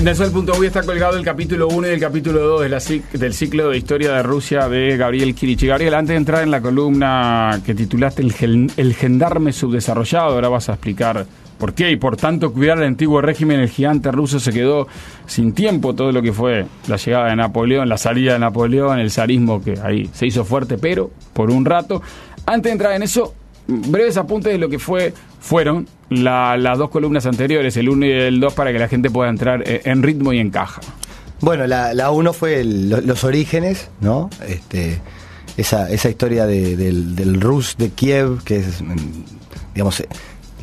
En Punto está colgado el capítulo 1 y el capítulo 2 de la del ciclo de historia de Rusia de Gabriel Kirichi. Gabriel, antes de entrar en la columna que titulaste El, el gendarme subdesarrollado, ahora vas a explicar por qué y por tanto cuidar el antiguo régimen, el gigante ruso se quedó sin tiempo todo lo que fue la llegada de Napoleón, la salida de Napoleón, el zarismo que ahí se hizo fuerte, pero por un rato. Antes de entrar en eso, breves apuntes de lo que fue fueron las dos columnas anteriores, el 1 y el 2, para que la gente pueda entrar eh, en ritmo y en caja. Bueno, la 1 fue los orígenes, ¿no? Este, esa, esa historia del, del Rus de Kiev, que es, mm, digamos,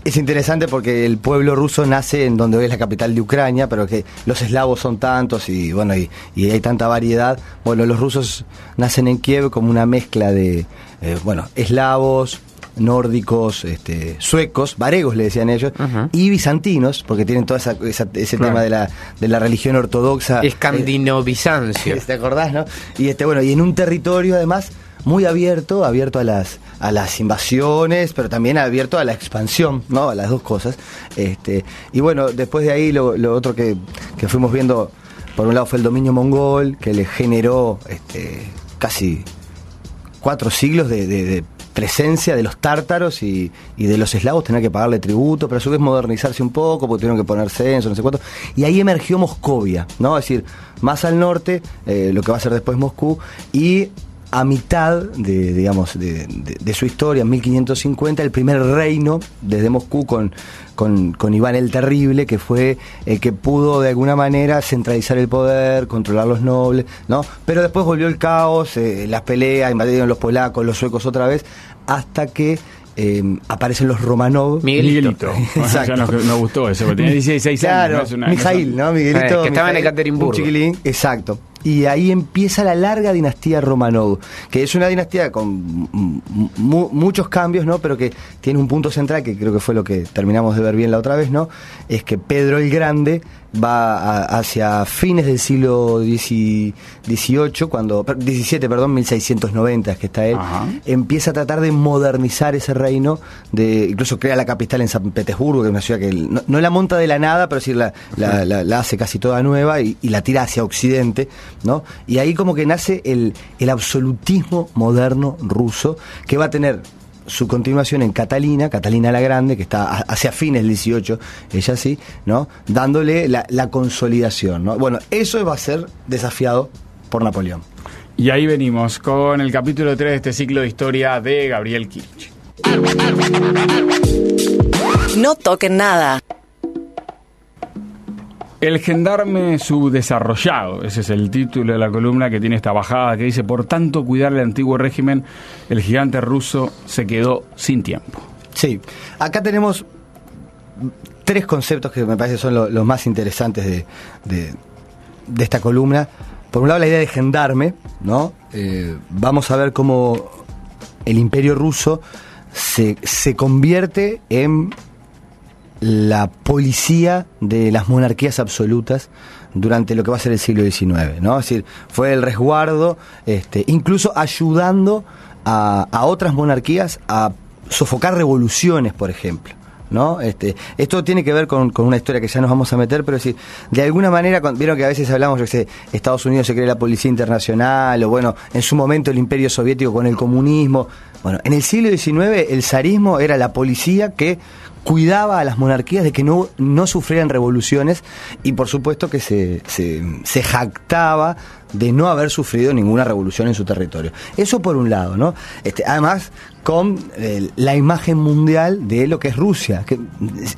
es interesante porque el pueblo ruso nace en donde hoy es la capital de Ucrania, pero que los eslavos son tantos y bueno y, hay tanta variedad. Bueno, los rusos nacen en Kiev como una mezcla de eh, bueno eslavos, nórdicos, este, suecos, varegos le decían ellos, y bizantinos, porque tienen todo ese tema de la, de la religión ortodoxa. Escandino-bizancio. ¿Te acordás, no? Y este, bueno, y en un territorio además muy abierto, abierto a las, a las invasiones, pero también abierto a la expansión, ¿no? A las dos cosas. Este, y bueno, después de ahí lo, otro que, que, fuimos viendo, por un lado fue el dominio mongol, que le generó este, casi cuatro siglos de presencia de los tártaros y, de los eslavos, tener que pagarle tributo, pero a su vez modernizarse un poco, porque tuvieron que poner censo, no sé cuánto. Y ahí emergió Moscovia, ¿no? Es decir, más al norte, eh, lo que va a ser después Moscú, y a mitad de, digamos, de, su historia, en 1550, el primer reino desde Moscú con, con, Iván el Terrible, que fue el que pudo de alguna manera centralizar el poder, controlar los nobles, ¿no? Pero después volvió el caos, eh, las peleas, invadieron los polacos, los suecos otra vez, hasta que eh, aparecen los Romanov. Miguelito. Exacto. Ya nos, gustó eso, porque tenía 16 años. Claro, Mijail, ¿no? Miguelito. que estaba en Ekaterimburgo. chiquilín, exacto y ahí empieza la larga dinastía Romanov, que es una dinastía con muchos cambios, ¿no? Pero que tiene un punto central, que creo que fue lo que terminamos de ver bien la otra vez, ¿no? Es que Pedro el Grande va hacia fines del siglo XVIII, cuando, 17, perdón, 1690 es que está él, empieza a tratar de modernizar ese reino, de incluso crea la capital en San Petersburgo, que es una ciudad que no, la monta de la nada, pero sí la, la, hace casi toda nueva y, la tira hacia occidente, ¿no? Y ahí como que nace el, el absolutismo moderno ruso, que va a tener su continuación en Catalina, Catalina la Grande, que está hacia fines del 18, ella sí, ¿no? Dándole la, consolidación, ¿no? Bueno, eso va a ser desafiado por Napoleón. Y ahí venimos con el capítulo 3 de este ciclo de historia de Gabriel Kirch. No toquen nada. El gendarme subdesarrollado, ese es el título de la columna que tiene esta bajada que dice, por tanto cuidar el antiguo régimen, el gigante ruso se quedó sin tiempo. Sí, acá tenemos tres conceptos que me parece son los más interesantes de, esta columna. Por un lado la idea de gendarme, ¿no? Eh, vamos a ver cómo el imperio ruso se, se convierte en la policía de las monarquías absolutas durante lo que va a ser el siglo XIX, ¿no? Es decir, fue el resguardo, este, incluso ayudando a, otras monarquías a sofocar revoluciones, por ejemplo. ¿no? Este, esto tiene que ver con, una historia que ya nos vamos a meter, pero si de alguna manera, vieron que a veces hablamos, yo sé, Estados Unidos se cree la policía internacional, o bueno, en su momento el imperio soviético con el comunismo. Bueno, en el siglo XIX el zarismo era la policía que cuidaba a las monarquías de que no, no sufrieran revoluciones y por supuesto que se, se, jactaba de no haber sufrido ninguna revolución en su territorio. Eso por un lado, ¿no? Este, además, con eh, la imagen mundial de lo que es Rusia. Que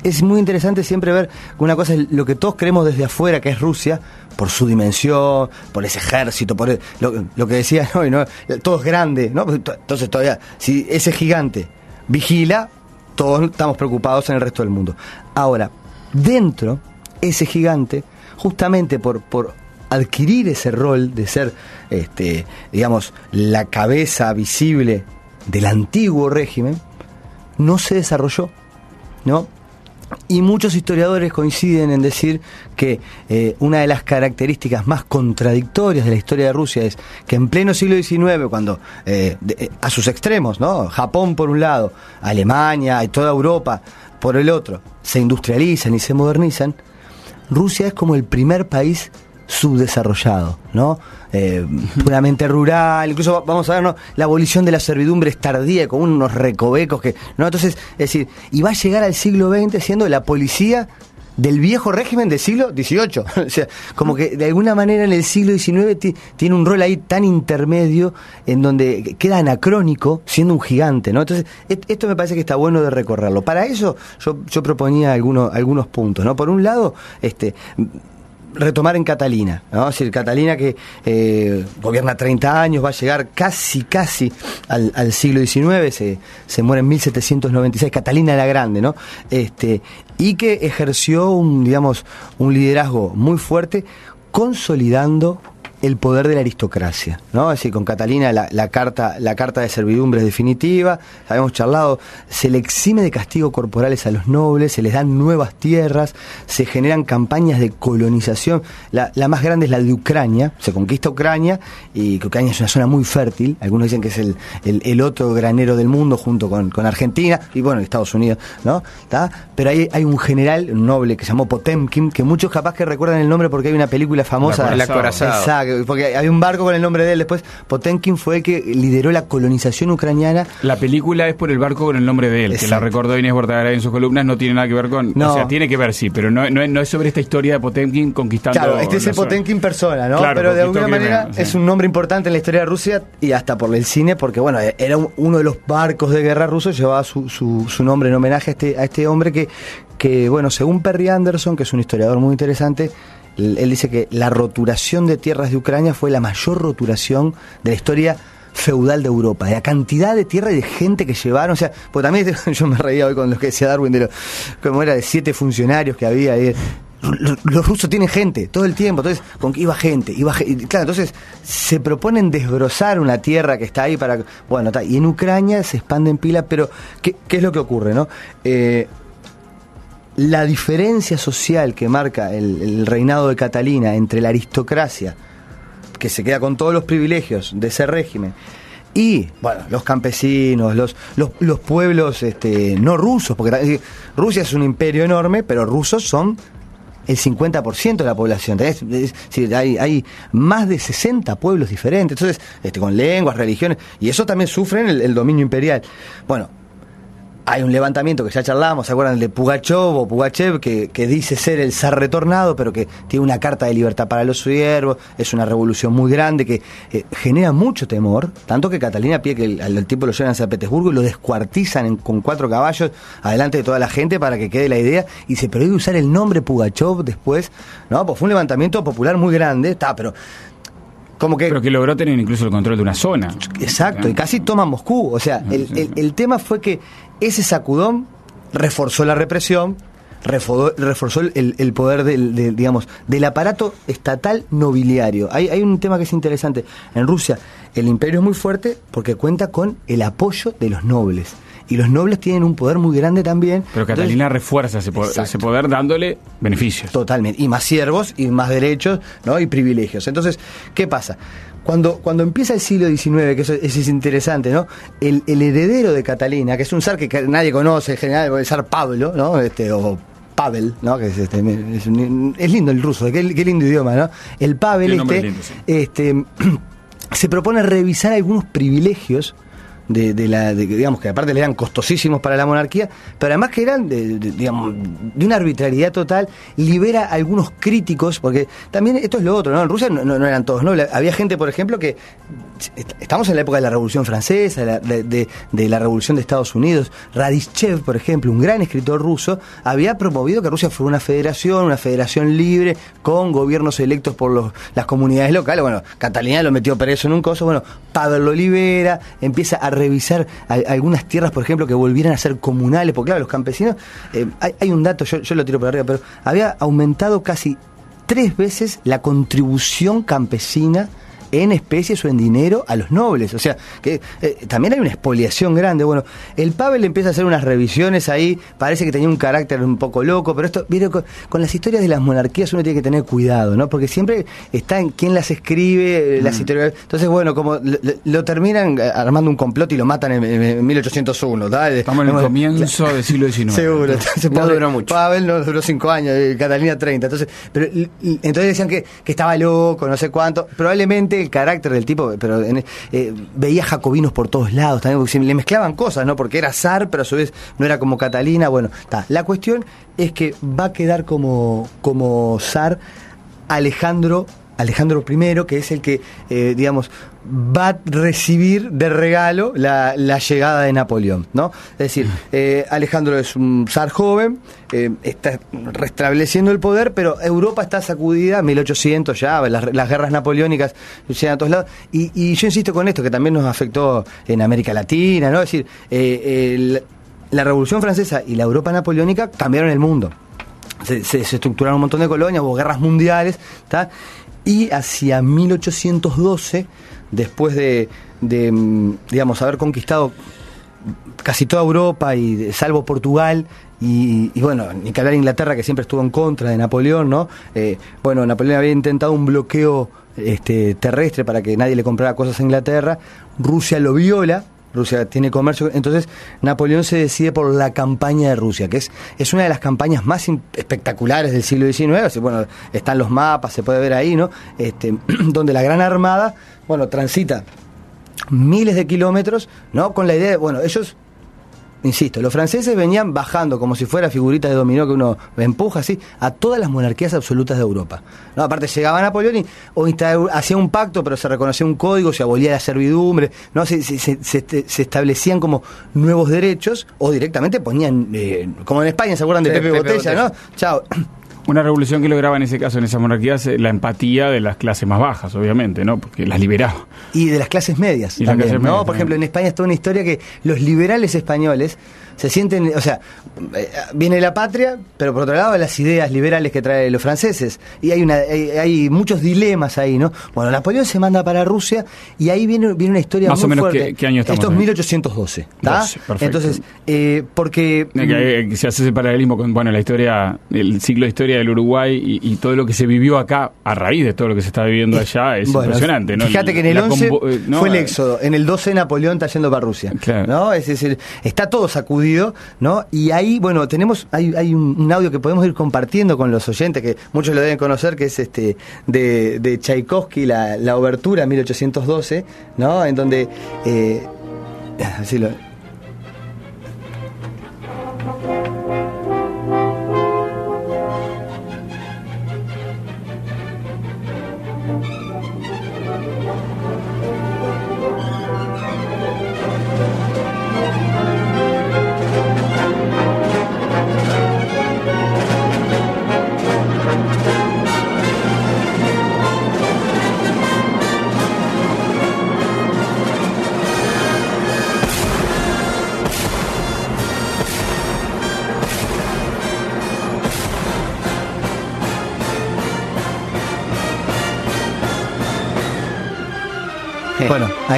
es, muy interesante siempre ver que una cosa es lo que todos creemos desde afuera que es Rusia, por su dimensión, por ese ejército, por lo, que decía hoy, ¿no? Todo es grande, ¿no? Entonces todavía, si ese gigante vigila, todos estamos preocupados en el resto del mundo. Ahora, dentro, ese gigante, justamente por, por adquirir ese rol de ser, este, digamos, la cabeza visible del antiguo régimen, no se desarrolló, ¿no? Y muchos historiadores coinciden en decir que eh, una de las características más contradictorias de la historia de Rusia es que en pleno siglo XIX, cuando eh, eh, a sus extremos, ¿no? Japón por un lado, Alemania y toda Europa por el otro, se industrializan y se modernizan, Rusia es como el primer país subdesarrollado, ¿no? Eh, puramente rural, incluso va- vamos a ver, ¿no? La abolición de la servidumbre es tardía, con unos recovecos que, ¿no? Entonces, es decir, y va a llegar al siglo XX siendo la policía del viejo régimen del siglo XVIII. o sea, como que de alguna manera en el siglo XIX ti- tiene un rol ahí tan intermedio en donde queda anacrónico siendo un gigante, ¿no? Entonces, esto me parece que está bueno de recorrerlo. Para eso yo, yo proponía algunos, algunos puntos, ¿no? Por un lado, este retomar en Catalina, ¿no? Es decir, Catalina que eh, gobierna 30 años, va a llegar casi, casi al, al siglo XIX, se, se muere en 1796, Catalina la Grande, ¿no? Este, y que ejerció un, digamos, un liderazgo muy fuerte, consolidando el poder de la aristocracia, ¿no? Es decir, con Catalina la, la carta, la carta de servidumbre es definitiva, habíamos charlado, se le exime de castigo corporales a los nobles, se les dan nuevas tierras, se generan campañas de colonización, la, la más grande es la de Ucrania, se conquista Ucrania, y que Ucrania es una zona muy fértil, algunos dicen que es el, el, el otro granero del mundo junto con, con Argentina, y bueno, Estados Unidos, ¿no? ¿Tá? Pero hay, hay un general, un noble que se llamó Potemkin, que muchos capaz que recuerdan el nombre porque hay una película famosa. El acorazado. Porque había un barco con el nombre de él después. Potemkin fue el que lideró la colonización ucraniana. La película es por el barco con el nombre de él, que la recordó Inés Bortagaray en sus columnas, no tiene nada que ver con... No. O sea, tiene que ver, sí, pero no, no, es- no es sobre esta historia de Potemkin conquistando... Claro, este es el. Potemkin persona, ¿no? Claro, Pero de alguna manera sí. es un nombre importante en la historia de Rusia y hasta por el cine, porque bueno, era un- uno de los barcos de guerra rusos, llevaba su, su, su nombre en homenaje a este, a este hombre que, que, bueno, según Perry Anderson, que es un historiador muy interesante, él dice que la roturación de tierras de Ucrania fue la mayor roturación de la historia feudal de Europa, de la cantidad de tierra y de gente que llevaron, o sea, pues también yo me reía hoy con lo que decía Darwin de lo, como era de siete funcionarios que había ahí. Los rusos tienen gente todo el tiempo, entonces con iba gente, iba gente, claro, entonces se proponen desbrozar una tierra que está ahí para, bueno, y en Ucrania se expande en pila, pero ¿qué, qué es lo que ocurre, no? Eh, la diferencia social que marca el, el reinado de Catalina entre la aristocracia, que se queda con todos los privilegios de ese régimen, y, bueno, los campesinos, los, los, los pueblos este, no rusos, porque decir, Rusia es un imperio enorme, pero rusos son el 50% de la población. Es hay, hay más de 60 pueblos diferentes, entonces, este, con lenguas, religiones, y eso también sufren el, el dominio imperial. Bueno, hay un levantamiento que ya charlamos, ¿se acuerdan? El de Pugachov o Pugachev, que, que dice ser el zar retornado, pero que tiene una carta de libertad para los siervos, es una revolución muy grande que eh, genera mucho temor, tanto que Catalina pide que el- al, tipo lo llevan a San Petersburgo y lo descuartizan con cuatro caballos adelante de toda la gente para que quede la idea y se prohíbe usar el nombre Pugachov después, ¿no? Pues fue un levantamiento popular muy grande, está, pero como que Pero que logró tener incluso el control de una zona. Exacto, y casi toma Moscú. O sea, el, el- el tema fue que ese sacudón reforzó la represión, refo- reforzó el, el poder del, del, digamos, del aparato estatal nobiliario. Hay, hay un tema que es interesante. En Rusia, el imperio es muy fuerte porque cuenta con el apoyo de los nobles. Y los nobles tienen un poder muy grande también. Pero Entonces, Catalina refuerza ese poder, Exacto. ese poder dándole beneficios. Totalmente. Y más siervos y más derechos ¿no? y privilegios. Entonces, ¿qué pasa? Cuando, cuando empieza el siglo XIX, que eso, eso es interesante, ¿no? El, el heredero de Catalina, que es un zar que nadie conoce en general, el zar Pablo, ¿no? Este, o Pavel, ¿no? Que es, este, es, un- es lindo el ruso, qué, qué lindo idioma, ¿no? El Pavel, este, lindo, sí. este se propone revisar algunos privilegios de, de la de, digamos que aparte le eran costosísimos para la monarquía pero además que eran de, digamos, de una arbitrariedad total libera a algunos críticos porque también esto es lo otro no en Rusia no, no- eran todos no había gente por ejemplo que estamos en la época de la Revolución Francesa de, la Revolución de Estados Unidos. Radishchev por ejemplo un gran escritor ruso había promovido que Rusia fuera una federación una federación libre con gobiernos electos por los, las comunidades locales. Bueno Catalina lo metió preso en un coso. Bueno Pavel lo libera empieza a revisar algunas tierras por ejemplo que volvieran a ser comunales porque claro los campesinos eh, hay, hay un dato yo, yo lo tiro por arriba pero había aumentado casi tres veces la contribución campesina en especies o en dinero a los nobles. O sea, que eh, también hay una expoliación grande. Bueno, el Pavel empieza a hacer unas revisiones ahí, parece que tenía un carácter un poco loco, pero esto, viene con, con las historias de las monarquías uno tiene que tener cuidado, ¿no? Porque siempre está en quién las escribe, eh, las Mm. historias. Entonces, bueno, como lo, lo terminan eh, armando un complot y lo matan en, en- en 1801, ¿tá? Estamos en el comienzo del siglo XIX. Seguro. Entonces, No duró mucho. Pavel no duró cinco años, Catalina 30. Entonces, pero, entonces decían que, que estaba loco, no sé cuánto. Probablemente el carácter del tipo, pero en- eh, veía jacobinos por todos lados también, porque le mezclaban cosas, ¿no? Porque era zar, pero a su vez no era como Catalina. Bueno, está. La cuestión es que va a quedar como, como zar Alejandro. Alejandro I, que es el que, eh, digamos, va a recibir de regalo la, la llegada de Napoleón, ¿no? Es decir, eh, Alejandro es un zar joven, eh, está restableciendo el poder, pero Europa está sacudida, 1800 ya, las, las guerras napoleónicas llegan a todos lados, y, y yo insisto con esto, que también nos afectó en América Latina, ¿no? Es decir, eh, el- la Revolución Francesa y la Europa Napoleónica cambiaron el mundo se, se- se estructuraron un montón de colonias, hubo guerras mundiales, ¿tá? y hacia 1812, después de, de, mm, digamos, haber conquistado casi toda Europa, y salvo Portugal, y, bueno, ni que hablar Inglaterra, que siempre estuvo en contra de Napoleón, ¿no? Eh, bueno, Napoleón había intentado un bloqueo este, terrestre para que nadie le comprara cosas a Inglaterra, Rusia lo viola, Rusia tiene comercio, entonces Napoleón se decide por la campaña de Rusia, que es, es una de las campañas más espectaculares del siglo XIX, bueno, están los mapas, se puede ver ahí, ¿no? Este, donde la Gran Armada, bueno, transita miles de kilómetros, ¿no? Con la idea de, bueno, ellos, insisto, los franceses venían bajando como si fuera figurita de dominó que uno empuja así a todas las monarquías absolutas de Europa. ¿no? Aparte llegaba Napoleón y o hacía un pacto, pero se reconocía un código, se abolía la servidumbre, ¿no? Se, se- se- se- se establecían como nuevos derechos o directamente ponían, eh, como en España, ¿se acuerdan de Sí, Pepe, Pepe Botella, Botella. no? Chao. Una revolución que lograba en ese caso, en esas monarquías, eh, la empatía de las clases más bajas, obviamente, ¿no? Porque las liberaba. Y de las clases medias Y las clases ¿no? medias Por ejemplo, en España está una historia que los liberales españoles se sienten, o sea, eh, viene la patria, pero por otro lado las ideas liberales que traen los franceses. Y hay una hay, hay muchos dilemas ahí, ¿no? Bueno, Napoleón se manda para Rusia y ahí viene, viene una historia Más muy o menos, fuerte. ¿qué- qué año estamos Esto es ahí? 1812, ¿está? 12, perfecto. Entonces, eh, porque... Eh, se hace ese paralelismo con bueno la historia, el ciclo de historia del Uruguay y, y todo lo que se vivió acá a raíz de todo lo que se está viviendo allá es Bueno, impresionante, ¿no? Fíjate que en el La 11 convo- eh, ¿no? fue el éxodo, en el 12 Napoleón está yendo para Rusia. Claro. ¿no? Es decir, está todo sacudido, ¿no? Y ahí, bueno, tenemos, hay, hay un, audio que podemos ir compartiendo con los oyentes, que muchos lo deben conocer, que es este de, de Tchaikovsky, la, la obertura 1812, ¿no? En donde... Eh, así lo-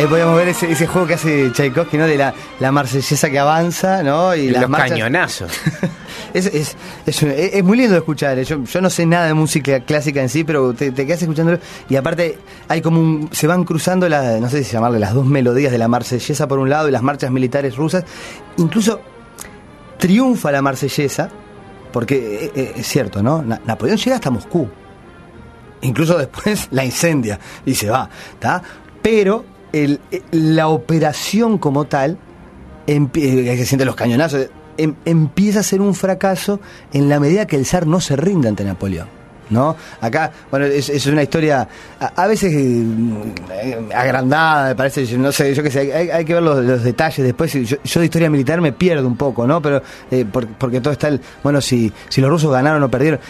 ahí podemos ver ese, ese juego que hace Tchaikovsky, ¿no? De la, la marsellesa que avanza, ¿no? Y, Y las los marchas- cañonazos. Es, es, es, muy lindo de escuchar. eh. Yo, yo no sé nada de música clásica en sí, pero te, te quedas escuchándolo. Y aparte, hay como un. Se van cruzando, la, no sé si llamarle las dos melodías de la marsellesa por un lado y las marchas militares rusas. Incluso triunfa la marsellesa, porque eh, eh, es cierto, ¿no? Na- Napoleón llega hasta Moscú. Incluso después la incendia y se va, ¿está? Pero el- eh, la operación como tal, eh, que se sienten los cañonazos, em- empieza a ser un fracaso en la medida que el zar no se rinde ante Napoleón. ¿No? Acá, bueno, es, una historia a, veces eh, agrandada, me parece, no sé, yo qué sé, hay, hay que ver los, detalles después. Yo, yo de historia militar me pierdo un poco, ¿no? Pero, eh, por- porque todo está el, bueno, si, si los rusos ganaron o perdieron.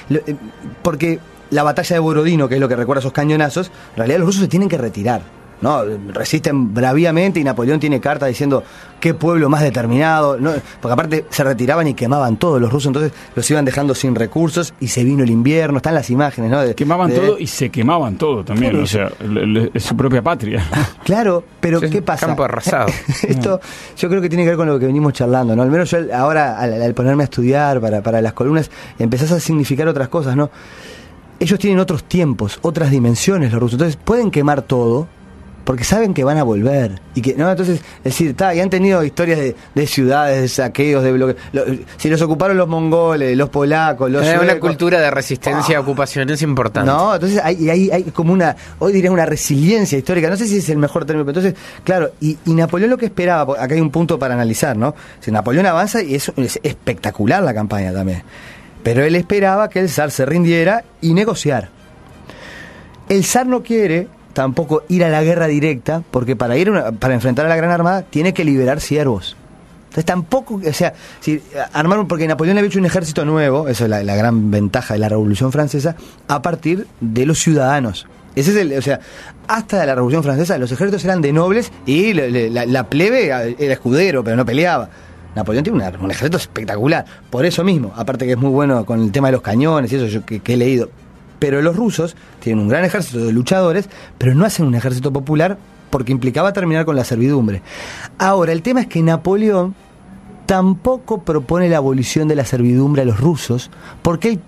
Porque la batalla de Borodino, que es lo que recuerda esos cañonazos, en realidad los rusos se tienen que retirar. ¿No? Resisten braviamente y Napoleón tiene carta diciendo qué pueblo más determinado, ¿no? porque aparte se retiraban y quemaban todos los rusos, entonces los iban dejando sin recursos y se vino el invierno, están las imágenes, ¿no? De- Quemaban de- todo y se quemaban todo también, o sea, le- le- es su propia patria. Claro, pero Sí, ¿qué pasa? campo arrasado. Esto yo creo que tiene que ver con lo que venimos charlando, ¿no? Al menos yo ahora al, al ponerme a estudiar para, para las columnas empezás a significar otras cosas, ¿no? Ellos tienen otros tiempos, otras dimensiones los rusos, entonces pueden quemar todo porque saben que van a volver y que no entonces es decir está y han tenido historias de, de ciudades de saqueos de bloque lo- si los ocuparon los mongoles los polacos los Hay una cultura de resistencia a ocupaciones importante. no, entonces hay, hay, hay como una, hoy diría una resiliencia histórica, no sé si es el mejor término, pero entonces, claro, y, y Napoleón lo que esperaba, acá hay un punto para analizar, ¿no? Si Napoleón avanza y es, es espectacular la campaña también, pero él esperaba que el zar se rindiera y negociar. El zar no quiere tampoco ir a la guerra directa, porque para ir para enfrentar a la Gran Armada tiene que liberar siervos. Entonces tampoco, o sea, si armaron, porque Napoleón había hecho un ejército nuevo, eso es la, gran ventaja de la Revolución Francesa, a partir de los ciudadanos. Ese es el, o sea, hasta la Revolución Francesa los ejércitos eran de nobles y la, plebe era escudero, pero no peleaba. Napoleón tiene un ejército espectacular, por eso mismo, aparte que es muy bueno con el tema de los cañones y eso yo que he leído. Pero los rusos tienen un gran ejército de luchadores, pero no hacen un ejército popular porque implicaba terminar con la servidumbre. Ahora, el tema es que Napoleón tampoco propone la abolición de la servidumbre a los rusos, porque él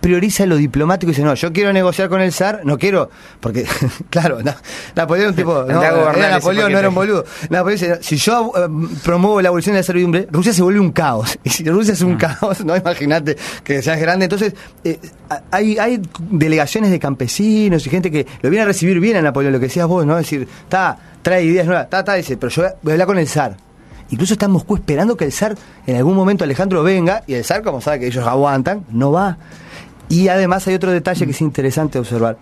prioriza lo diplomático y dice, no, yo quiero negociar con el zar, no quiero, porque, claro, Na- Napoleón tipo, no, era Napoleón, no era un boludo. Napoleón dice, si yo eh, promuevo la abolición de la servidumbre, Rusia se vuelve un caos. Y si Rusia es un caos, no imagínate que seas grande. Entonces, eh, hay, hay delegaciones de campesinos y gente que lo viene a recibir bien a Napoleón, lo que decías vos, ¿no? Es decir, está, trae ideas nuevas, está, está, dice, pero yo voy a hablar con el zar. Incluso está en Moscú esperando que el zar, en algún momento Alejandro venga, y el zar, como sabe que ellos aguantan, no va. Y además hay otro detalle que es interesante observar.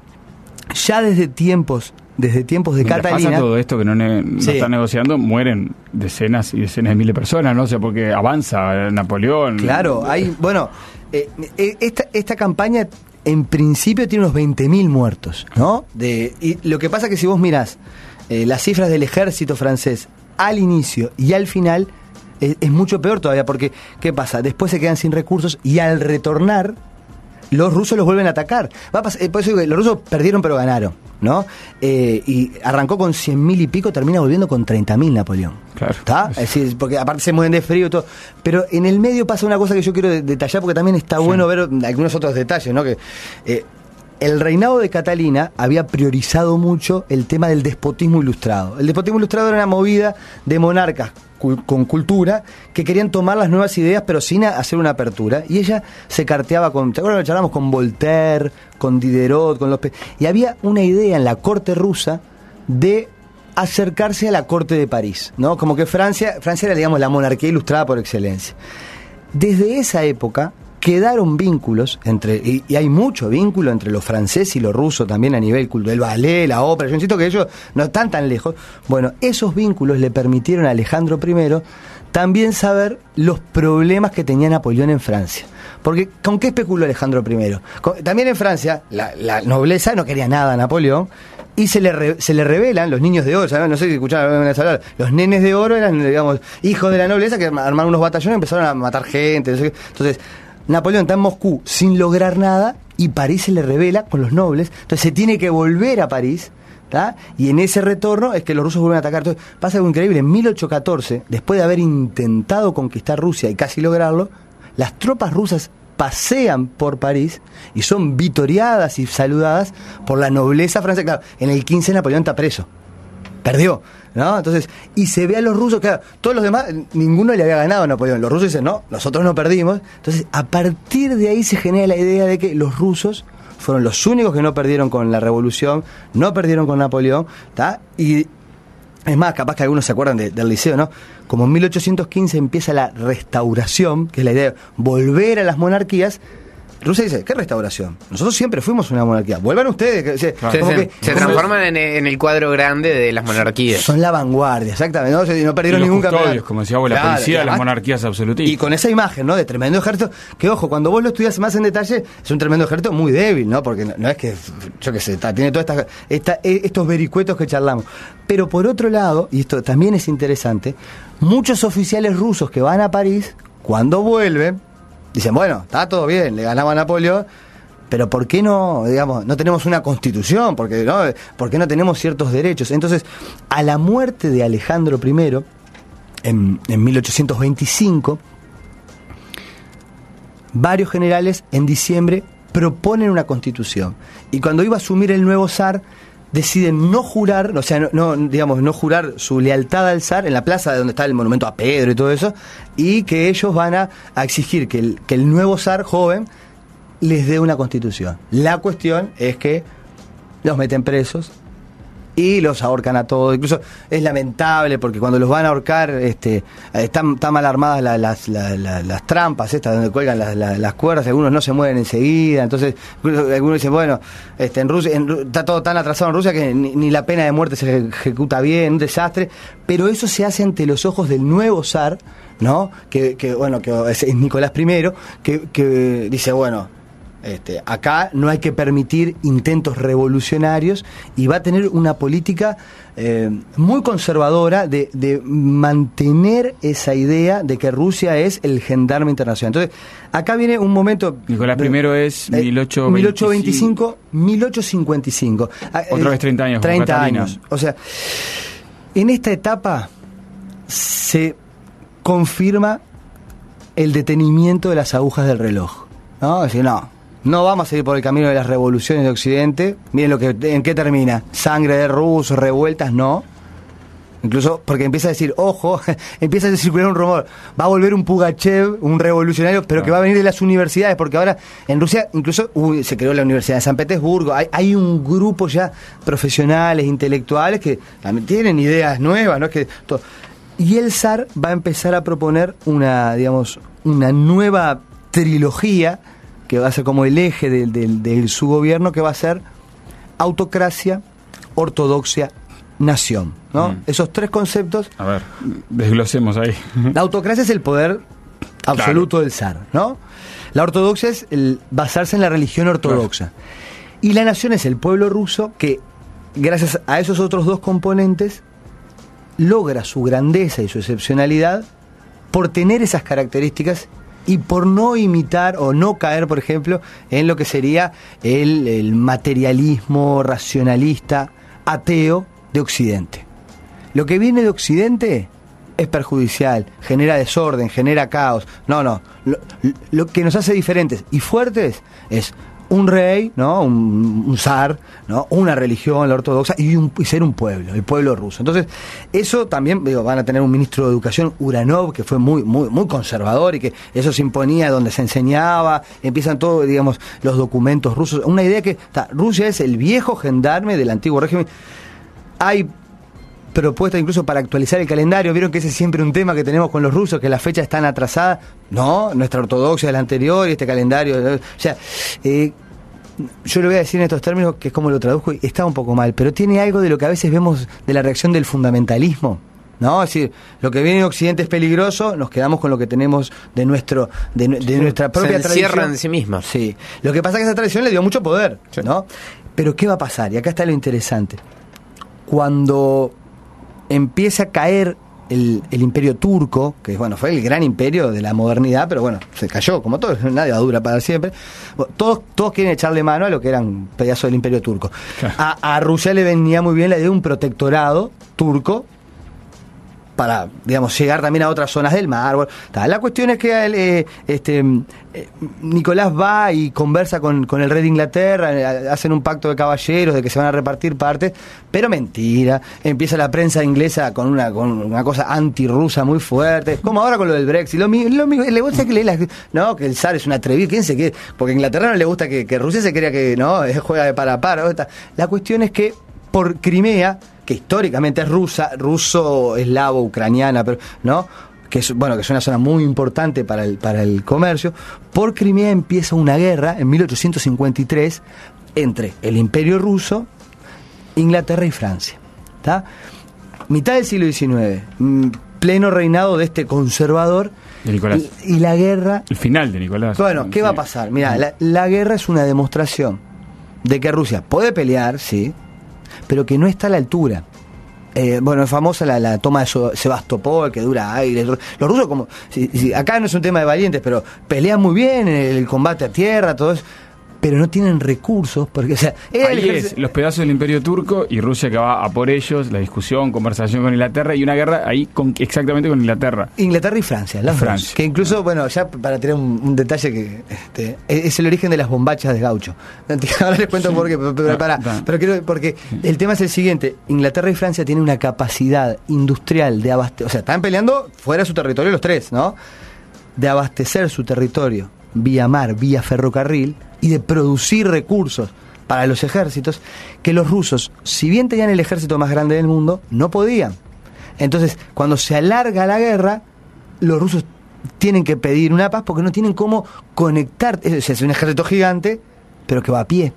Ya desde tiempos, desde tiempos de Mientras Catalina. pasa todo esto que no, ne- no Sí. negociando, mueren decenas y decenas de miles de personas, ¿no? O sea, porque avanza Napoleón. Claro, hay, bueno, eh, eh, esta, esta campaña en principio tiene unos 20.000 muertos, ¿no? De, y lo que pasa que si vos mirás eh, las cifras del ejército francés al inicio y al final, es, es mucho peor todavía, porque ¿qué pasa? Después se quedan sin recursos y al retornar, los rusos los vuelven a atacar. Va a pas- eh, por eso digo que los rusos perdieron pero ganaron, ¿no? Eh, y arrancó con 100.000 y pico, termina volviendo con 30.000 Napoleón. Claro. ¿Está? Es decir, porque aparte se mueven de frío y todo. Pero en el medio pasa una cosa que yo quiero de- detallar porque también está bueno ver algunos otros detalles, ¿no? Que eh, el reinado de Catalina había priorizado mucho el tema del despotismo ilustrado. El despotismo ilustrado era una movida de monarcas con cultura que querían tomar las nuevas ideas pero sin hacer una apertura. Y ella se carteaba con, ¿te acuerdas charlamos con Voltaire, con Diderot, con los... Y había una idea en la corte rusa de acercarse a la corte de París, ¿no? Como que Francia, Francia era, digamos, la monarquía ilustrada por excelencia. Desde esa época quedaron vínculos entre, y, hay mucho vínculo entre los franceses y los rusos también a nivel cultural, el ballet, la ópera, yo insisto que ellos no están tan lejos. Bueno, esos vínculos le permitieron a Alejandro I también saber los problemas que tenía Napoleón en Francia. Porque, ¿con qué especuló Alejandro I? También en Francia, la, nobleza no quería nada a Napoleón, y se le, se le revelan los niños de oro, ¿sabes? no sé si escucharon hablar, los nenes de oro eran, digamos, hijos de la nobleza que armaron unos batallones y empezaron a matar gente. Entonces, Napoleón está en Moscú sin lograr nada y París se le revela con los nobles, entonces se tiene que volver a París. Y en ese retorno es que los rusos vuelven a atacar. Entonces, pasa algo increíble. En 1814, después de haber intentado conquistar Rusia y casi lograrlo, las tropas rusas pasean por París y son vitoriadas y saludadas por la nobleza francesa. Claro, en el 15 Napoleón está preso. Perdió, ¿no? Entonces, y se ve a los rusos, claro, todos los demás, ninguno le había ganado a Napoleón. Los rusos dicen, no, nosotros no perdimos. Entonces, a partir de ahí se genera la idea de que los rusos fueron los únicos que no perdieron con la revolución, no perdieron con Napoleón, ¿está? Y es más, capaz que algunos se acuerdan de- del liceo, ¿no? Como en 1815 empieza la restauración, que es la idea de volver a las monarquías, Rusia dice, ¿qué restauración? Nosotros siempre fuimos una monarquía. Vuelvan ustedes. Se, como se- que- se como- transforman en, en el cuadro grande de las monarquías. Son la vanguardia, exactamente. No, no Y perdieron los ningún campeonato. como decía vos, la Claro, policía y de las monarquías absolutistas. Y con esa imagen, ¿no? De tremendo ejército, que ojo, cuando vos lo estudias más en detalle, es un tremendo ejército muy débil, ¿no? Porque no, no es que, yo qué sé, está- tiene todos esta, esta- eh, estos vericuetos que charlamos. Pero por otro lado, y esto también es interesante, muchos oficiales rusos que van a París, cuando vuelven, dicen, bueno, está todo bien, le ganamos a Napoleón, pero ¿por qué no, digamos, no tenemos una constitución? No, ¿Por qué no tenemos ciertos derechos? Entonces, a la muerte de Alejandro I, en, en 1825, varios generales en diciembre proponen una constitución. Y cuando iba a asumir el nuevo zar, deciden no jurar, o sea, no, digamos, no jurar su lealtad al zar en la plaza donde está el monumento a Pedro y todo eso, y que ellos van a, a exigir que el, que el nuevo zar joven les dé una constitución. La cuestión es que los meten presos y los ahorcan a todos. Incluso es lamentable porque cuando los van a ahorcar este, están, están mal armadas la- las, la- la- las trampas estas donde cuelgan las, cuerdas, algunos no se mueven enseguida, entonces algunos dicen, bueno, este, en Rusia en está todo tan atrasado en Rusia que ni, ni la pena de muerte se ejecuta bien, un desastre, pero eso se hace ante los ojos del nuevo zar, ¿no? Que, que, bueno, que es Nicolás I, que, que dice, bueno, este, acá no hay que permitir intentos revolucionarios y va a tener una política eh, muy conservadora de, de mantener esa idea de que Rusia es el gendarme internacional. Entonces, acá viene un momento... Nicolás I es eh, 1825. 1825, 1855. Ah, Otra vez 30 años, como 30 Catalina. años. O sea, en esta etapa se confirma el detenimiento de las agujas del reloj. ¿no? Es decir, no, no vamos a seguir por el camino de las revoluciones de Occidente. Miren lo que, en qué termina. Sangre de rusos, revueltas, no. Incluso porque empieza a decir, ojo, empieza a circular un rumor, va a volver un Pugachev, un revolucionario, pero que va a venir de las universidades, porque ahora en Rusia incluso uy, se creó la Universidad de San Petersburgo, hay, hay un grupo ya profesionales, intelectuales, que también tienen ideas nuevas, ¿no? Es que y el zar va a empezar a proponer una, digamos, una nueva trilogía que va a ser como el eje de su gobierno, que va a ser autocracia, ortodoxia, nación. ¿no? Mm. Esos tres conceptos. A ver, desglosemos ahí. La autocracia es el poder absoluto del zar, ¿no? La ortodoxia es el basarse en la religión ortodoxa. Y la nación es el pueblo ruso que, gracias a esos otros dos componentes, logra su grandeza y su excepcionalidad por tener esas características y por no imitar o no caer, por ejemplo, en lo que sería el, materialismo racionalista ateo de Occidente. Lo que viene de Occidente es perjudicial, genera desorden, genera caos. No, no. Lo que nos hace diferentes y fuertes es un rey, ¿no? Un, zar, ¿no? Una religión, la ortodoxa, y, ser un pueblo, el pueblo ruso. Entonces, eso también, digo, van a tener un ministro de educación, Uranov, que fue muy, muy, muy conservador y que eso se imponía donde se enseñaba, empiezan todos, digamos, los documentos rusos. Una idea que Rusia es el viejo gendarme del antiguo régimen. Hay propuestas incluso para actualizar el calendario. Vieron que ese es siempre un tema que tenemos con los rusos, que las fechas están atrasadas. No, nuestra ortodoxia del anterior y este calendario. eh, O sea, eh, yo lo voy a decir en estos términos, que es como lo traduzco, y está un poco mal, pero tiene algo de lo que a veces vemos de la reacción del fundamentalismo. ¿No? Es decir, lo que viene de Occidente es peligroso, nos quedamos con lo que tenemos de nuestro de, de nuestra propia Se tradición. en sí mismos. Sí. Lo que pasa es que esa tradición le dio mucho poder, ¿no? Pero ¿qué va a pasar? Y acá está lo interesante. Cuando empieza a caer el, el imperio turco, que bueno, fue el gran imperio de la modernidad, pero bueno, se cayó, como todo, nadie va a durar para siempre. Bueno, todos, todos quieren echarle mano a lo que eran pedazos del imperio turco. Claro. A, a Rusia le venía muy bien la idea de un protectorado turco para, digamos, llegar también a otras zonas del mar. La cuestión es que él, eh, este, eh, Nicolás va y conversa con, con el rey de Inglaterra, eh, hacen un pacto de caballeros de que se van a repartir partes, pero mentira. Empieza la prensa inglesa con una, con una cosa antirrusa muy fuerte, como ahora con lo del Brexit. Lo, lo le gusta que lee las- No, que el zar es un atrevido, ¿quién se quiere? Porque a Inglaterra no le gusta que, que Rusia se crea que no, juega de para a par. ta. La cuestión es que por Crimea, que históricamente es rusa, ruso, eslavo, ucraniana, pero no, que es, bueno, que es una zona muy importante para el, para el comercio, por Crimea empieza una guerra en 1853 entre el Imperio Ruso, Inglaterra y Francia. ¿tá? Mitad del siglo XIX, mm, pleno reinado de este conservador. De Nicolás. Y, y la guerra El final de Nicolás. bueno, ¿qué Sí. va a pasar? Mira, la, la guerra es una demostración de que Rusia puede pelear, sí, pero que no está a la altura. Eh, bueno, es famosa la, la toma de Sebastopol, que dura aire. Los rusos, como. si- si- acá no es un tema de valientes, pero pelean muy bien en el combate a tierra, todo eso, pero no tienen recursos, porque, o sea, Ahí es los pedazos del Imperio Turco y Rusia que va a por ellos, la discusión, conversación con Inglaterra y una guerra ahí con, exactamente con Inglaterra. Inglaterra y Francia, las dos. Francia. Que incluso, bueno, ya para tener un, un detalle que este, es es el origen de las bombachas de gaucho. Ahora les cuento por qué, pero, pero Ah, pará. da. pero quiero, porque el tema es el siguiente, Inglaterra y Francia tienen una capacidad industrial de abastecer, o sea, están peleando fuera de su territorio los tres, ¿no? De abastecer su territorio vía mar, vía ferrocarril y de producir recursos para los ejércitos que los rusos, si bien tenían el ejército más grande del mundo, no podían. Entonces, cuando se alarga la guerra, los rusos tienen que pedir una paz porque no tienen cómo conectar. Es es un ejército gigante, pero que va a pie.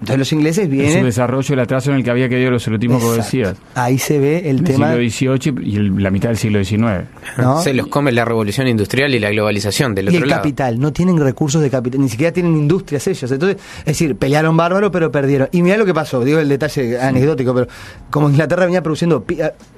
Entonces los ingleses Es un vienen. desarrollo, el atraso en el que había que ir los vos Exacto. decías. Ahí se ve el El tema. siglo XVIII y el- la mitad del siglo XIX. ¿no? Se los come la revolución industrial y la globalización del y otro el lado. capital, no tienen recursos de capital, ni siquiera tienen industrias ellos. Entonces, es decir, pelearon bárbaro, pero perdieron. Y mirá lo que pasó, digo el detalle anecdótico, pero como Inglaterra venía produciendo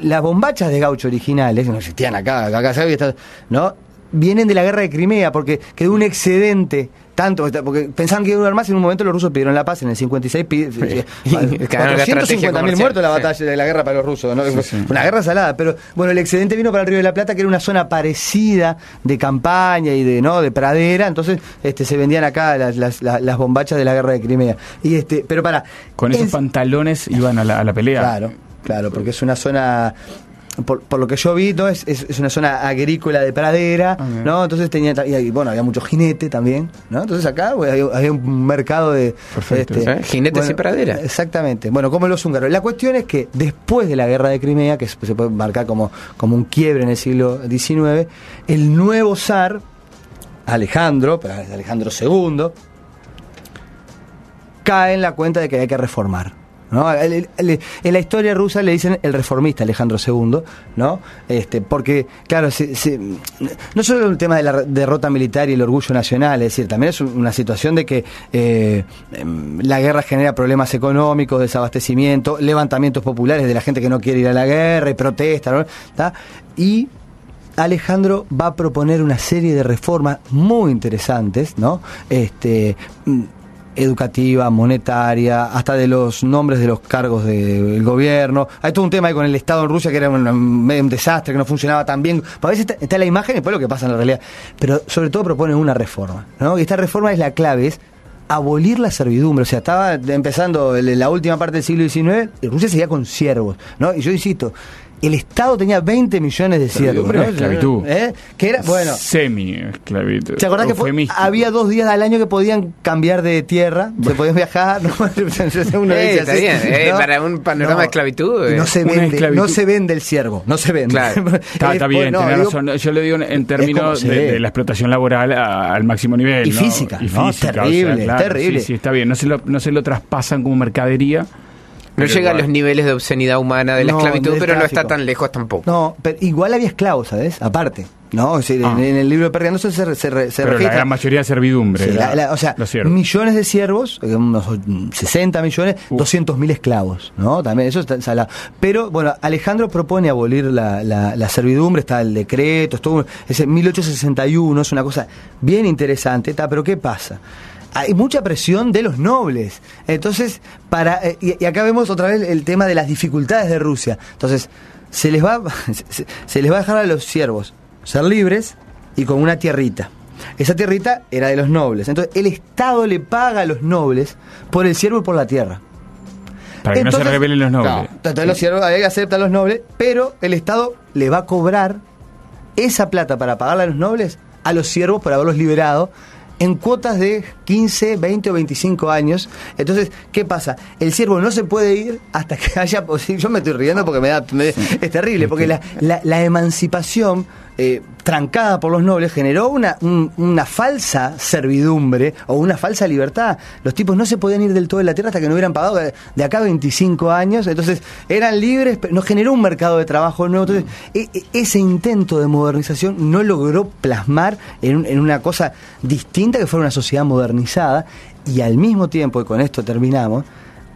las bombachas de gaucho originales, que no existían acá, acá, acá, está- ¿no? Vienen de la guerra de Crimea, porque quedó un excedente. Tanto, porque pensaban que iba a durar más y en un momento los rusos pidieron la paz en el 56. pi- Y quedaron en la estrategia 450.000 comercial, muertos la sí. batalla de la guerra para los rusos. ¿no? Sí, sí. Una guerra salada, pero bueno, el excedente vino para el Río de la Plata, que era una zona parecida de campaña y de no de pradera, entonces este se vendían acá las, las, las- las bombachas de la guerra de Crimea. Y este, pero para Con esos es- pantalones iban a la, a la pelea. Claro, claro, porque es una zona por, por lo que yo vi, ¿no? es, es, es una zona agrícola de pradera, Ah. ¿no? Entonces tenía, y, bueno, había mucho jinete también, ¿no? Entonces acá bueno, había, había un mercado de... Perfecto. ¿Eh? Jinetes y pradera. Exactamente. Bueno, como los húngaros. La cuestión es que después de la guerra de Crimea, que se puede marcar como, como un quiebre en el siglo XIX, el nuevo zar, Alejandro, Alejandro II, cae en la cuenta de que hay que reformar. En la historia rusa le dicen el reformista Alejandro II, ¿no? Este, porque, claro, no solo el tema de la derrota militar y el orgullo nacional, es decir, también es un- una situación de que eh, em, la guerra genera problemas económicos, desabastecimiento, levantamientos populares de la gente que no quiere ir a la guerra y protesta, ¿no? Y Alejandro va a proponer una serie de reformas muy interesantes, ¿no? Este mm, educativa, monetaria, hasta de los nombres de los cargos del gobierno. Hay todo un tema ahí con el Estado en Rusia que era un, un desastre, que no funcionaba tan bien. A veces está, la imagen y después lo que pasa en la realidad. Pero sobre todo propone una reforma, ¿no? Y esta reforma es la clave, es abolir la servidumbre. O sea, estaba empezando la última parte del siglo XIX y Rusia seguía con siervos, ¿no? Y yo insisto, el Estado tenía 20 millones de siervos. Esclavitud. ¿Eh? Que era, bueno, Semi-esclavitud. ¿te acordás que había dos días al año que podían cambiar de tierra? Se podían viajar. ¿no? Uno Eh, dice está así, bien, eh, para un panorama de esclavitud, y No eh. se vende, esclavitud. no se vende el siervo, no se vende. Claro. Está, está Es- bien, tenés digo- razón. Yo lo digo en, términos de, la explotación laboral a- al máximo nivel. Y física, Y Terrible, terrible. Sí, sí, está bien. No se lo, no se lo traspasan como mercadería. No llega a los niveles de obscenidad humana de la No, esclavitud, pero no está tan lejos tampoco. No, pero igual había esclavos, ¿sabes? Aparte. No, decir, Ah. en, en el libro de Pergano se, se, se, se Pero la gran mayoría de servidumbre. Sí, la- la- la- o sea, millones de siervos, eh, unos mm, 60 millones, Uh. 200 mil esclavos, ¿no? También eso está salado. Pero, bueno, Alejandro propone abolir la, la, la servidumbre, está el decreto, es todo, es en 1861, es una cosa bien interesante, está, pero ¿qué pasa? Hay mucha presión de los nobles. Entonces, para eh, y, y acá vemos otra vez el tema de las dificultades de Rusia. Entonces, se les va se, se les va a dejar a los siervos ser libres y con una tierrita. Esa tierrita era de los nobles. Entonces, el Estado le paga a los nobles por el siervo y por la tierra. Para que no se rebelen los nobles. No, entonces los siervos aceptan los nobles, pero el Estado le va a cobrar esa plata para pagarle a los nobles a los siervos por haberlos liberado en cuotas de 15, 20 o 25 años. Entonces, ¿qué pasa? El siervo no se puede ir hasta que haya posible. Yo me estoy riendo porque me da, me- es terrible, porque la, la- la emancipación eh, trancada por los nobles, generó una, un- una falsa servidumbre o una falsa libertad. Los tipos no se podían ir del todo de la tierra hasta que no hubieran pagado de, acá 25 años, entonces eran libres, pero nos generó un mercado de trabajo nuevo. E- e- ese intento de modernización no logró plasmar en, en una cosa distinta que fuera una sociedad modernizada y al mismo tiempo, y con esto terminamos,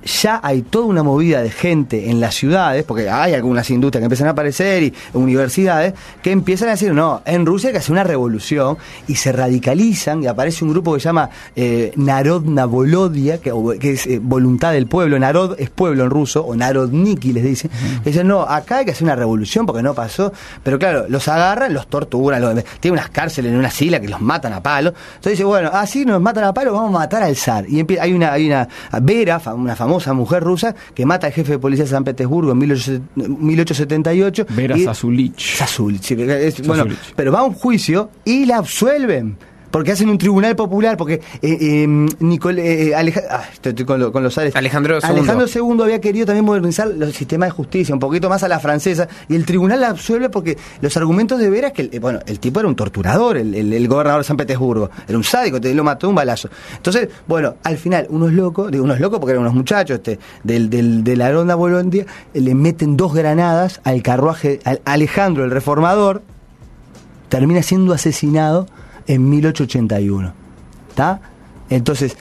ya hay toda una movida de gente en las ciudades, porque hay algunas industrias que empiezan a aparecer y universidades, que empiezan a decir, no, en Rusia hay que hacer una revolución y se radicalizan y aparece un grupo que se llama eh, Narodna Volodia, que, que es eh, voluntad del pueblo, Narod es pueblo en ruso, o Narodniki les dicen, que dicen, no, acá hay que hacer una revolución porque no pasó, pero claro, los agarran, los torturan, los, tienen unas cárceles en una sila que los matan a palo, entonces dice, bueno, así nos matan a palo, vamos a matar al zar, y hay una, hay una Vera, una famosa mujer rusa, que mata al jefe de policía de San Petersburgo en 18- 1878. Vera y- Sasulich. Sasulich, bueno, pero va a un juicio y la absuelven. Porque hacen un tribunal popular, porque eh, eh, Nicol- eh, Aleja- ah, estoy, estoy con, lo- con los ares. Alejandro II. Alejandro II había querido también modernizar los sistemas de justicia, un poquito más a la francesa, y el tribunal la absuelve porque los argumentos de Vera es que, el- eh, bueno, el tipo era un torturador, el, el- el gobernador de San Petersburgo, era un sádico, te lo mató un balazo. Entonces, bueno, al final, unos locos, digo unos locos porque eran unos muchachos este, del, del, de la ronda Bolondia, le meten dos granadas al carruaje, al Alejandro el reformador, termina siendo asesinado en 1881. ¿Está? Entonces,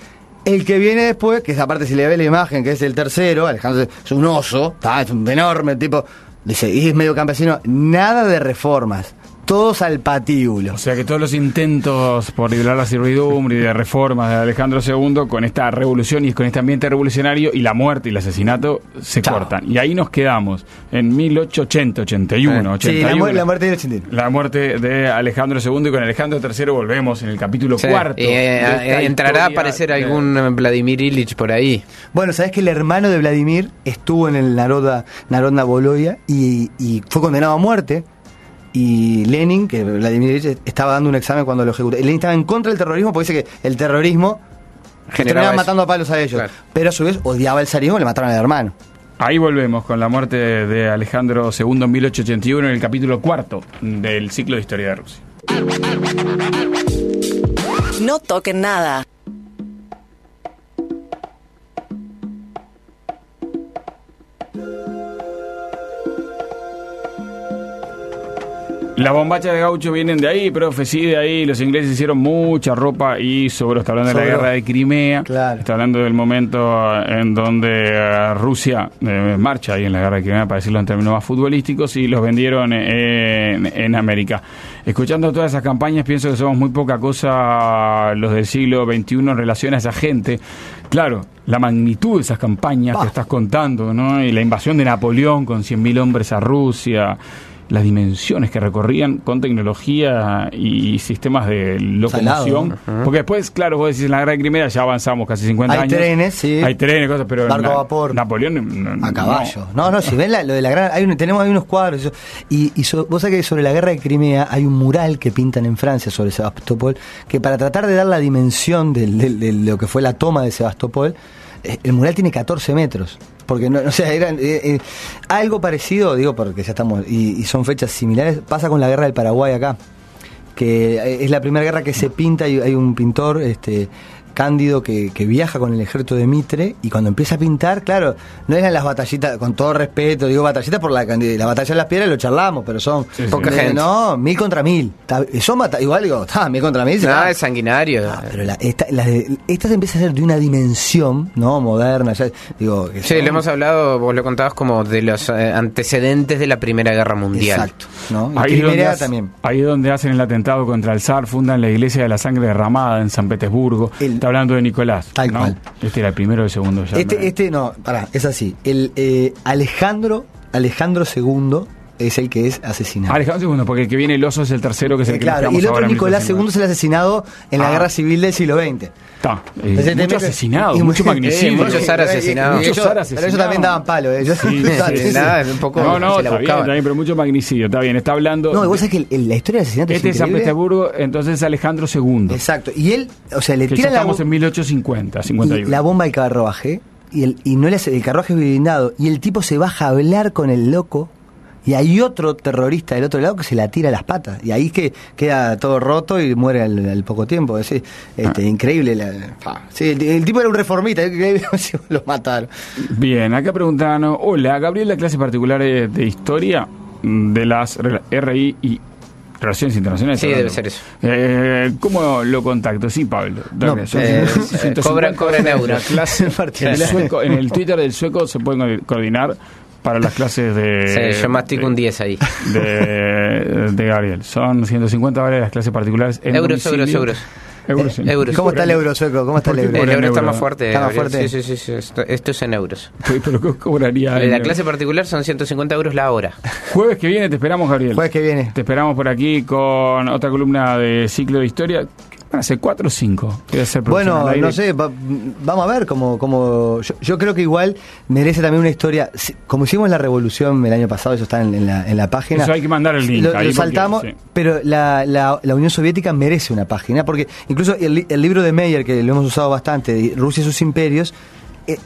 el que viene después, que es aparte si le ve la imagen, que es el tercero, Alejandro es un oso, ¿tá? es un enorme tipo, dice, y es medio campesino, nada de reformas, todos al patíbulo. O sea que todos los intentos por liberar la servidumbre y de reformas de Alejandro II con esta revolución y con este ambiente revolucionario y la muerte y el asesinato se Chao. cortan. Y ahí nos quedamos en 1880, 81, Eh, Sí, 81. la, mu- la muerte 81. La muerte de Alejandro II y con Alejandro III volvemos en el capítulo Sí, cuarto. de eh, eh, entrará a aparecer de- algún eh, Vladimir Ilich por ahí. Bueno, sabes que el hermano de Vladimir estuvo en el Naroda, Narodna Volodia y, y fue condenado a muerte. Y Lenin, que Vladimir estaba dando un examen cuando lo ejecutó. Lenin estaba en contra del terrorismo porque dice que el terrorismo Generaba matando a palos a ellos. Claro. Pero a su vez odiaba el zarismo y le mataron al hermano. Ahí volvemos con la muerte de Alejandro II en 1881 en el capítulo cuarto del ciclo de historia de Rusia. No toquen nada. Las bombachas de gaucho vienen de ahí, profe, sí, de ahí. Los ingleses hicieron mucha ropa y sobró. Está hablando de la guerra de Crimea. Claro. Está hablando del momento en donde eh, Rusia eh, marcha ahí en la guerra de Crimea, para decirlo en términos más futbolísticos, y los vendieron en, en América. Escuchando todas esas campañas, pienso que somos muy poca cosa los del siglo XXI en relación a esa gente. Claro, la magnitud de esas campañas que estás contando, ¿no? Y la invasión de Napoleón con 100.000 hombres a Rusia las dimensiones que recorrían con tecnología y sistemas de locomoción. Salado, Porque después, claro, vos decís en la guerra de Crimea ya avanzamos casi 50 Hay años. trenes, sí. Hay trenes, cosas, pero Barco a vapor. Napoleón no- A caballo. No, no, si ven la- lo de la gran. Hay un- tenemos ahí unos cuadros. Y, y so- vos sabés que sobre la guerra de Crimea hay un mural que pintan en Francia sobre Sebastopol, que para tratar de dar la dimensión del- del- de lo que fue la toma de Sebastopol, el mural tiene 14 metros. Porque no, o sea, eran, eh, eh, algo parecido, digo porque ya estamos, y, y son fechas similares, pasa con la guerra del Paraguay acá que eh, es la primera guerra que se pinta y hay un pintor este Cándido que, que viaja con el ejército de Mitre y cuando empieza a pintar, claro, no eran las batallitas, con todo respeto, digo batallitas por la cantidad, la batalla de las piedras lo charlamos, pero son Sí. Poca gente. No, mil contra mil. Son bata- igual digo, está, mil contra mil. va. es sanguinario. Ah, pero la, esta, la de- esta se empieza a hacer de una dimensión, ¿no? Moderna, ya, digo, que Sí, son- lo hemos hablado, vos lo contabas como de los eh, antecedentes de la Primera Guerra Mundial. Exacto, ¿no? Ahí es, donde Crimea hace- también. ahí es donde hacen el atentado contra el zar, fundan la iglesia de la sangre derramada en San Petersburgo. El- hablando de Nicolás. Tal ¿no? cual. Este era el primero o el segundo ya. Este, este no, pará, es así. El eh, Alejandro, Alejandro II es el que es asesinado. Alejandro II, porque el que viene el oso es el tercero, que es el Eh, que claro, y el otro Nicolás II 1950. es el asesinado en la Ah. guerra civil del siglo XX. Está. eh, mucho asesinado, y mucho mu- magnicidio. eh, muchos zar asesinados. Pero ellos también daban palo. Ellos, Sí, sí, nada, un poco No, no, se la está bien, pero mucho magnicidio, está bien. Está hablando. No, vos sabés que el- la historia del asesinato este es San. Petersburgo, entonces es Alejandro II. Exacto. Y él, o sea, le Que ya la, estamos en 1850, y 51. la bomba al carruaje. Y el, y no le hace, el carruaje es blindado. Y el tipo se baja a hablar con el loco y hay otro terrorista del otro lado que se la tira a las patas. Y ahí es que queda todo roto y muere al, al poco tiempo. Es este, Ah. increíble. la-. Sí, el, el tipo era un reformista, increíble, lo mataron. Bien, acá preguntan, hola, Gabriel, la clase particular de, de historia de las RI y Relaciones Internacionales. Sí, debe ser eso. Eh, ¿Cómo lo contacto? Sí, Pablo. No, Dale, son eh, 150 cobran- cobran la euros. clase En particular. en el Twitter del sueco se pueden co- coordinar para las clases de... Sí, yo mastico de- un 10 ahí. De, de Gabriel. Son 150 dólares las clases particulares. en Euros, euros, euros. Euros, sí. euros. ¿Cómo está el euro sueco? ¿Cómo está el ¿Por qué euro? El euro está más fuerte. ¿Está más fuerte? Sí, sí, sí, sí, Esto, esto es en euros. Pero ¿qué cobraría? La clase particular son 150 euros la hora. Jueves que viene te esperamos, Gabriel. Jueves que viene. Te esperamos por aquí con otra columna de ciclo de historia. ¿Qué van a hacer? ¿Cuatro o cinco? Bueno, no sé, va- vamos a ver cómo... cómo yo, yo creo que igual merece también una historia, como hicimos la revolución el año pasado, eso está en, en la, en la página. Eso hay que mandar el link Lo, ahí lo porque, saltamos, sí. pero la, la- la Unión Soviética merece una página, porque incluso el, el libro de Meyer, que lo hemos usado bastante, Rusia y sus imperios,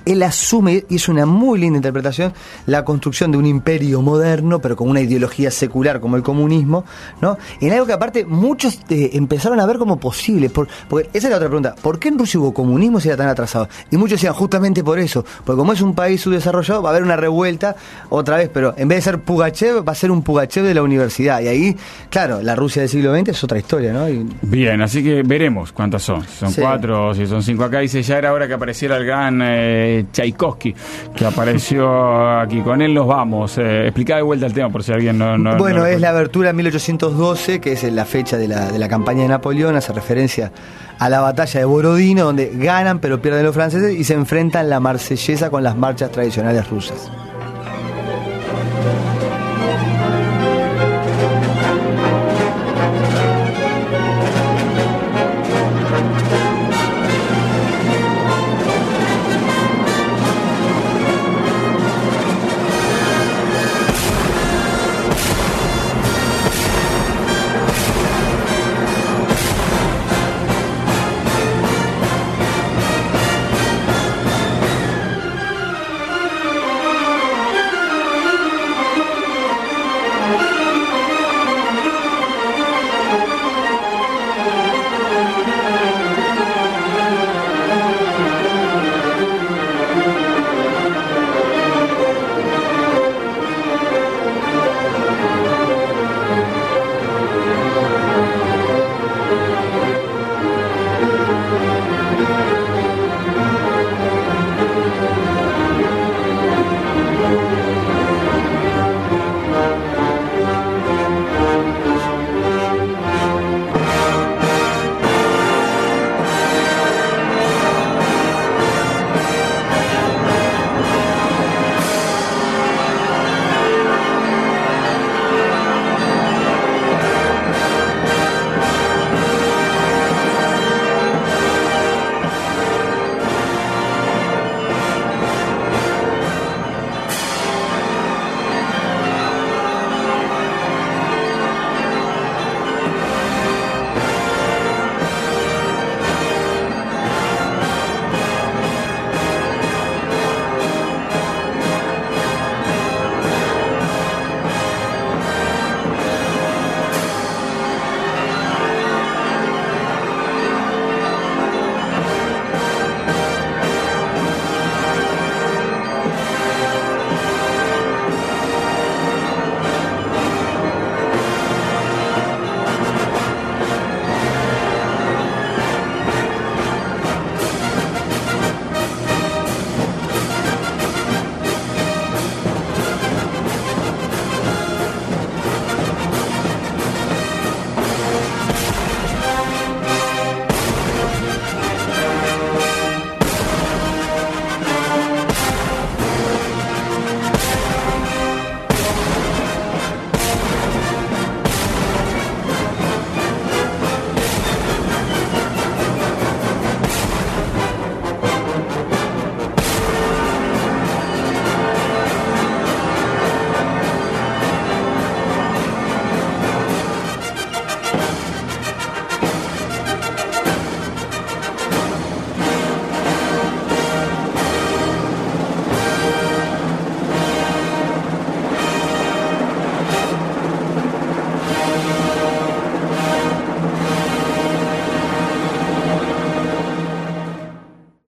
él asume, y es una muy linda interpretación, la construcción de un imperio moderno, pero con una ideología secular como el comunismo, ¿no? En algo que aparte muchos eh, empezaron a ver como posible. Por- porque esa es la otra pregunta. ¿Por qué en Rusia hubo comunismo si era tan atrasado? Y muchos decían justamente por eso. Porque como es un país subdesarrollado, va a haber una revuelta otra vez, pero en vez de ser Pugachev, va a ser un Pugachev de la universidad. Y ahí, claro, la Rusia del siglo XX es otra historia, ¿no? Y- Bien, así que veremos cuántas son. Si son Sí. cuatro o si son cinco. Acá dice, ya era hora que apareciera el gran eh, Tchaikovsky, que apareció aquí. Con él nos vamos. Eh, explica de vuelta el tema por si alguien no... no- bueno, no es la abertura en 1812, que es la fecha de la, de la campaña de Napoleón, hace referencia a la batalla de Borodino, donde ganan pero pierden los franceses y se enfrentan la marsellesa con las marchas tradicionales rusas.